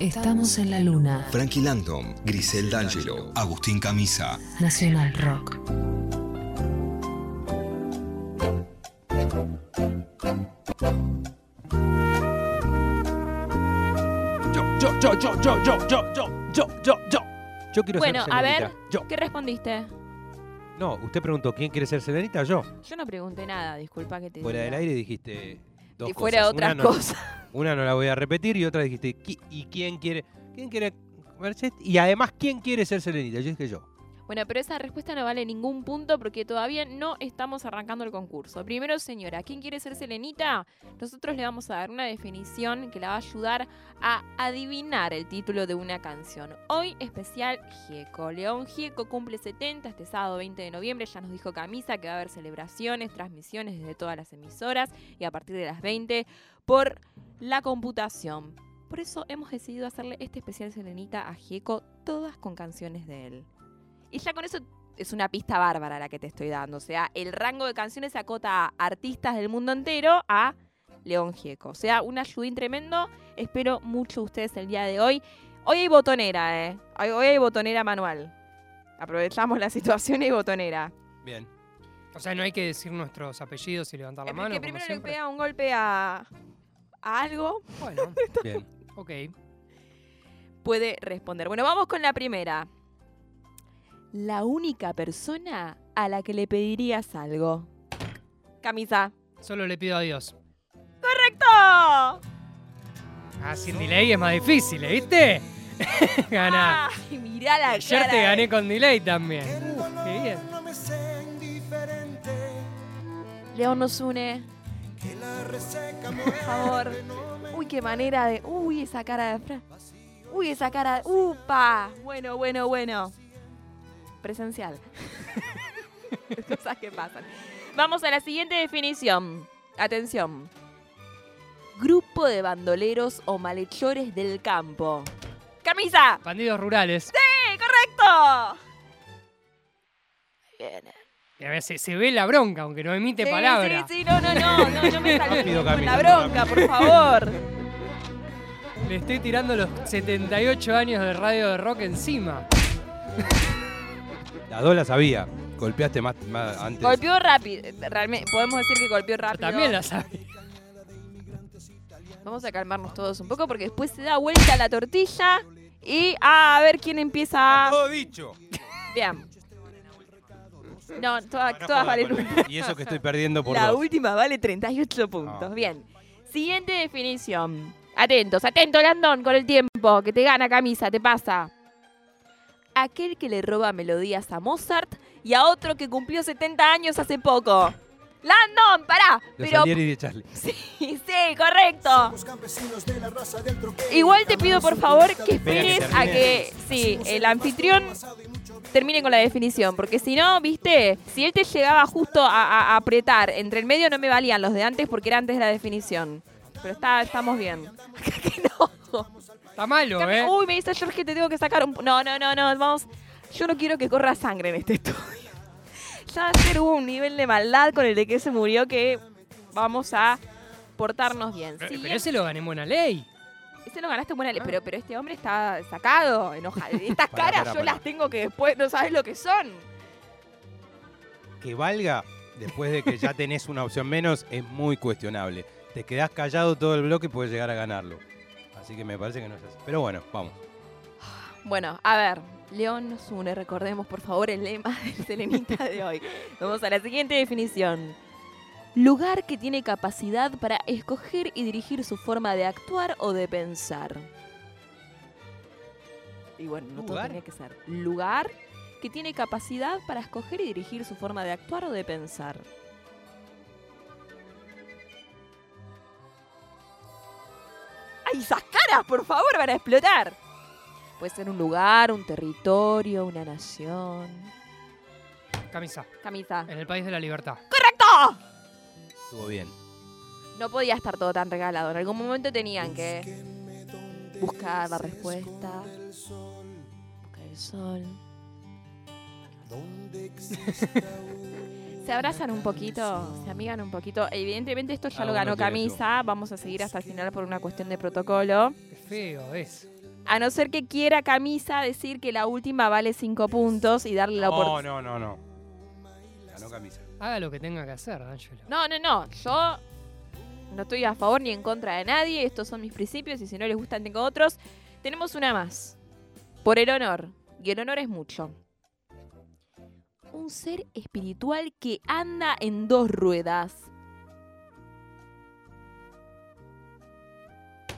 Estamos en la luna. Frankie Landon, Grisel D'Angelo, Agustín Camisa. Nacional Rock. Yo, yo, yo, yo, yo, yo, yo, yo, yo, yo, yo. Yo quiero Bueno, ser a ver, Yo. ¿qué respondiste? No, usted preguntó quién quiere ser selenita, yo. Yo no pregunté nada, disculpa que te Fuera del diga. aire dijiste dos Si fuera cosas. otra Una no- cosa. Una no la voy a repetir y otra dijiste, "¿Qui- ¿y quién quiere? ¿Quién quiere? Merced? Y además, ¿quién quiere ser selenita? Yo dije yo. Bueno, pero esa respuesta no vale ningún punto porque todavía no estamos arrancando el concurso. Primero, señora, ¿quién quiere ser selenita? Nosotros le vamos a dar una definición que la va a ayudar a adivinar el título de una canción. Hoy especial Gieco. León Gieco cumple 70 este sábado 20 de noviembre. Ya nos dijo Camisa que va a haber celebraciones, transmisiones desde todas las emisoras y a partir de las 20 por la computación. Por eso hemos decidido hacerle este especial Selenita a Gieco, todas con canciones de él. Y ya con eso es una pista bárbara la que te estoy dando. O sea, el rango de canciones se acota a artistas del mundo entero a León Gieco. O sea, un ayudín tremendo. Espero mucho ustedes el día de hoy. Hoy hay botonera, ¿eh? Hoy, hay botonera manual. Aprovechamos la situación y hay botonera. Bien. O sea, no hay que decir nuestros apellidos y levantar la mano. que primero le pega un golpe a, a algo, Bueno, Bien. ok. puede responder. Bueno, vamos con la primera. La única persona a la que le pedirías algo. Camisa. Solo le pido a Dios. ¡Correcto! Ah, sin delay es más difícil, ¿eh? ¿viste? Ganá. Ay, mirá la Ayer cara te de- gané con delay también. Uh, qué bien. León nos une. Por favor. Uy, qué manera de. Uy, esa cara de. Uy, esa cara de. ¡Upa! Bueno, bueno, bueno. Presencial. Cosas que pasan. Vamos a la siguiente definición. Atención. Grupo de bandoleros o malhechores del campo. ¡Camisa! Bandidos rurales. ¡Sí, correcto! Y a veces se ve la bronca, aunque no emite Sí, palabra. Sí, sí, no, no, no, no, no me salgo con la bronca, por favor. Le estoy tirando los 78 años de radio de rock encima. Las dos las sabía. Golpeaste más, más antes. Golpeó rápido, realmente, podemos decir que golpeó Yo rápido. también la sabía. Vamos a calmarnos todos un poco porque después se da vuelta la tortilla y ah, a ver quién empieza. a- Todo dicho. Bien. No, todas, No todas jodas valen un. Y eso que estoy perdiendo por La dos. última vale 38 puntos. Ah. Bien. Siguiente definición. Atentos, atento, Landón, con el tiempo, que te gana camisa, te pasa. Aquel que le roba melodías a Mozart y a otro que cumplió 70 años hace poco. Landon, pará. De Pero Salieri y de Charlie. sí, sí, correcto. Igual te pido por favor que esperes a que sí, el anfitrión termine con la definición, porque si no, viste, si él te llegaba justo a, a- a apretar entre el medio no me valían los de antes porque era antes de la definición. Pero está, estamos bien. Que no. Está malo, ¿eh? Uy, me dice que te tengo que sacar un... No, no, no, no, vamos. Yo no quiero que corra sangre en este estudio. Ya va a ser un nivel de maldad con el de que se murió que vamos a portarnos bien. Pero, ese lo gané en buena ley. Ese lo ganaste en buena ley, pero, pero este hombre está sacado, enojado. Estas caras yo las tengo que después no sabes lo que son. Que valga después de que ya tenés una opción menos es muy cuestionable. Te quedás callado todo el bloque y puedes llegar a ganarlo. Así que me parece que no es así. Pero bueno, vamos. Bueno, a ver, León nos une, recordemos por favor el lema del Selenita de hoy. Vamos a la siguiente definición. Lugar que tiene capacidad para escoger y dirigir su forma de actuar o de pensar. Y bueno, no todo tenía que ser. Lugar que tiene capacidad para escoger y dirigir su forma de actuar o de pensar. ¡Ay, esas caras, por favor, van a explotar! Puede ser un lugar, un territorio, una nación. Camisa. Camisa. En el país de la libertad. ¡Correcto! Estuvo bien. No podía estar todo tan regalado. En algún momento tenían que buscar la respuesta. Buscar el sol. Se abrazan un poquito, se amigan un poquito. Evidentemente esto ya lo ganó Camisa. Vamos a seguir hasta el final por una cuestión de protocolo. Qué feo es. A no ser que quiera Camisa decir que la última vale 5 puntos y darle la No, oportunidad. no, no, no. Ganó camisa. Haga lo que tenga que hacer, Ángelo. No, no, no. Yo no estoy a favor ni en contra de nadie. Estos son mis principios y si no les gustan tengo otros. Tenemos una más. Por el honor. Y el honor es mucho. Un ser espiritual que anda en dos ruedas.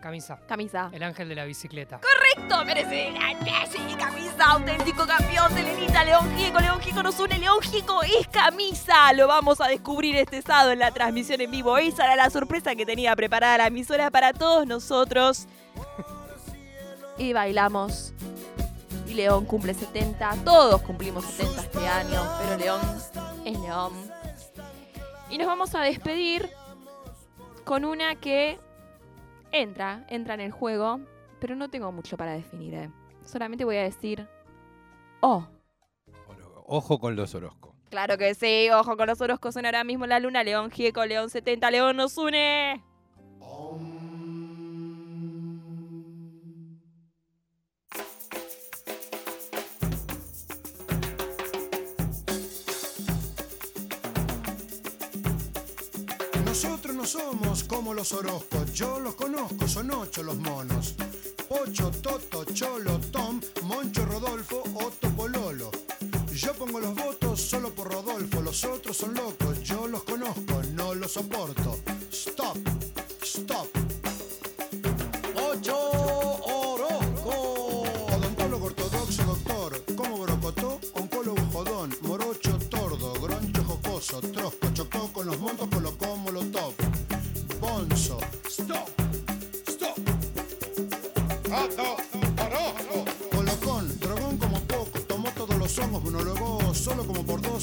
Camisa. Camisa. El ángel de la bicicleta. Correcto, merece la sí, camisa, auténtico campeón de Lenita, León Gieco, León Gieco nos une, León Gieco es camisa, lo vamos a descubrir este sábado en la transmisión en vivo, esa era la sorpresa que tenía preparada la emisora para todos nosotros. Y bailamos. Y León cumple 70, todos cumplimos 70 este año, pero León es León. Y nos vamos a despedir con una que entra, entra en el juego, pero no tengo mucho para definir. eh. Solamente voy a decir, oh, Ojo con los Orozco. claro que sí, ojo con los Orozcos son ahora mismo la luna, León Gieco, León 70, León nos une. Somos como los Orozcos, yo los conozco, son ocho los monos. Pocho, Toto, Cholo, Tom, Moncho, Rodolfo, Otto, Pololo. Yo pongo los votos solo por Rodolfo, los otros son locos, yo los conozco, no los soporto. Stop, stop.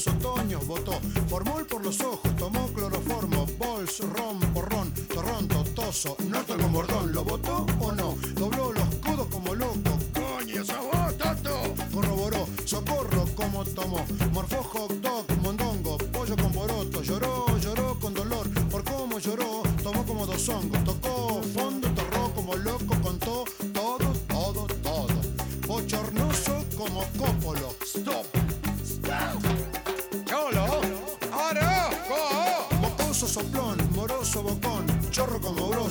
Dos otoños, votó. Formol por los ojos, tomó cloroformo, bols, ron, porrón, torrón, totoso, norte con bordón, ¿lo votó o no? Dobló los codos como loco, coño, esa vos, tato. Corroboró, socorro como tomó, morfó hot dog, mondongo, pollo con poroto, lloró, lloró con dolor, por cómo lloró, tomó como dos hongos, tocó fondo, torró como loco, contó todo, todo, todo. Bochornoso como cópolo. Stop.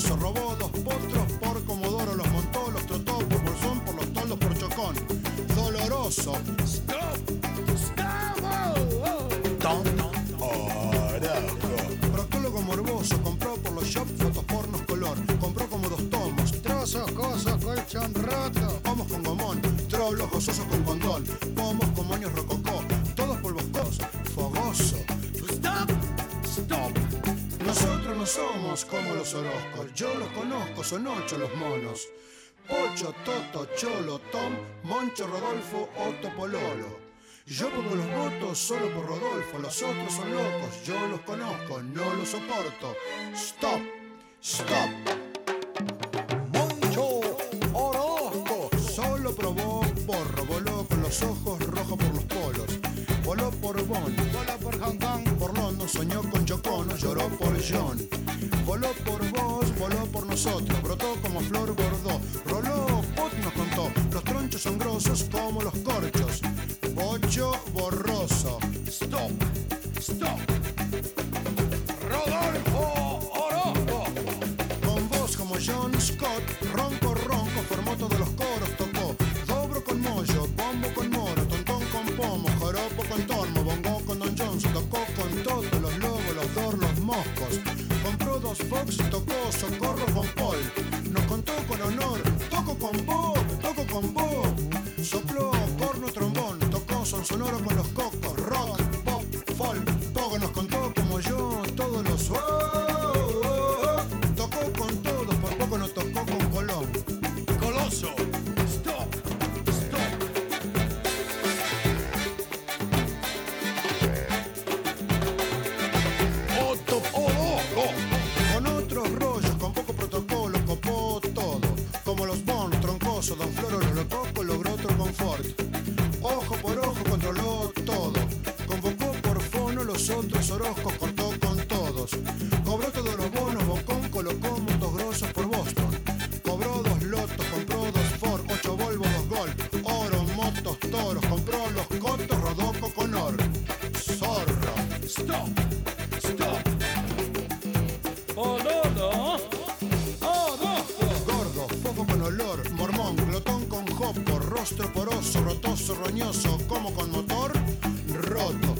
Robó dos potros por comodoro, los montó, los trotó por bolsón, por los toldos por chocón. Doloroso. Stop. Stop. Tom. Orozco. Proctólogo morboso, compró por los shops fotos pornos color, compró como dos tomos, trozos, cosos, colchón roto, pomos con gomón, trollos gozosos con condón, pomos con moños rococó, todos polvoscos, fogoso. Stop, stop. Nosotros no somos como los Orozcos, yo los conozco, son ocho los monos. Pocho, Toto, Cholo, Tom, Moncho, Rodolfo, Otto, Pololo. Yo pongo los votos solo por Rodolfo, los otros son locos, yo los conozco, no los soporto. Stop, stop. Lloró por John. Voló por vos, voló por nosotros, brotó como flor bordó, roló, Pot nos contó, los tronchos son grosos como los corchos. Bocho borroso. Stop, stop. Rodolfo Orozco. Con voz como John Scott, ronco, ronco, formó todos los coros, tocó. Dobro con mollo, bombo con moro, tontón con pomo, joropo con tormo, bongo con Don Johnson, tocó con todos socorro con Paul. Nos contó con honor, toco con Bob, nosotros Orozco cortó con todos. Cobró todos los bonos, Bocón colocó montos grosos por Boston. Cobró dos lotos, compró dos Ford, ocho Volvo, dos Gol, oro, motos, toros, compró los cotos, rodó con oro. Zorro. Stop. Stop. Boludo. Orozco. Gordo, poco con olor, mormón, glotón con jopo, rostro poroso, rotoso, roñoso, como con motor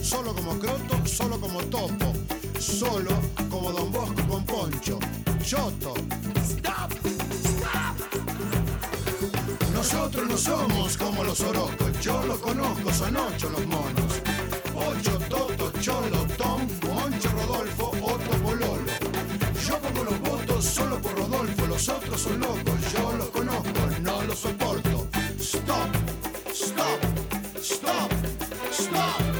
solo como croto, solo como topo, solo como Don Bosco con poncho, choto. Nosotros no somos como los orocos, yo los conozco, son ocho los monos. Ocho, Toto, Cholo, Tom, Moncho, Rodolfo, Otto, Pololo. Yo pongo los votos solo por Rodolfo, los otros son locos, yo los conozco, no los soporto. Stop, stop, stop.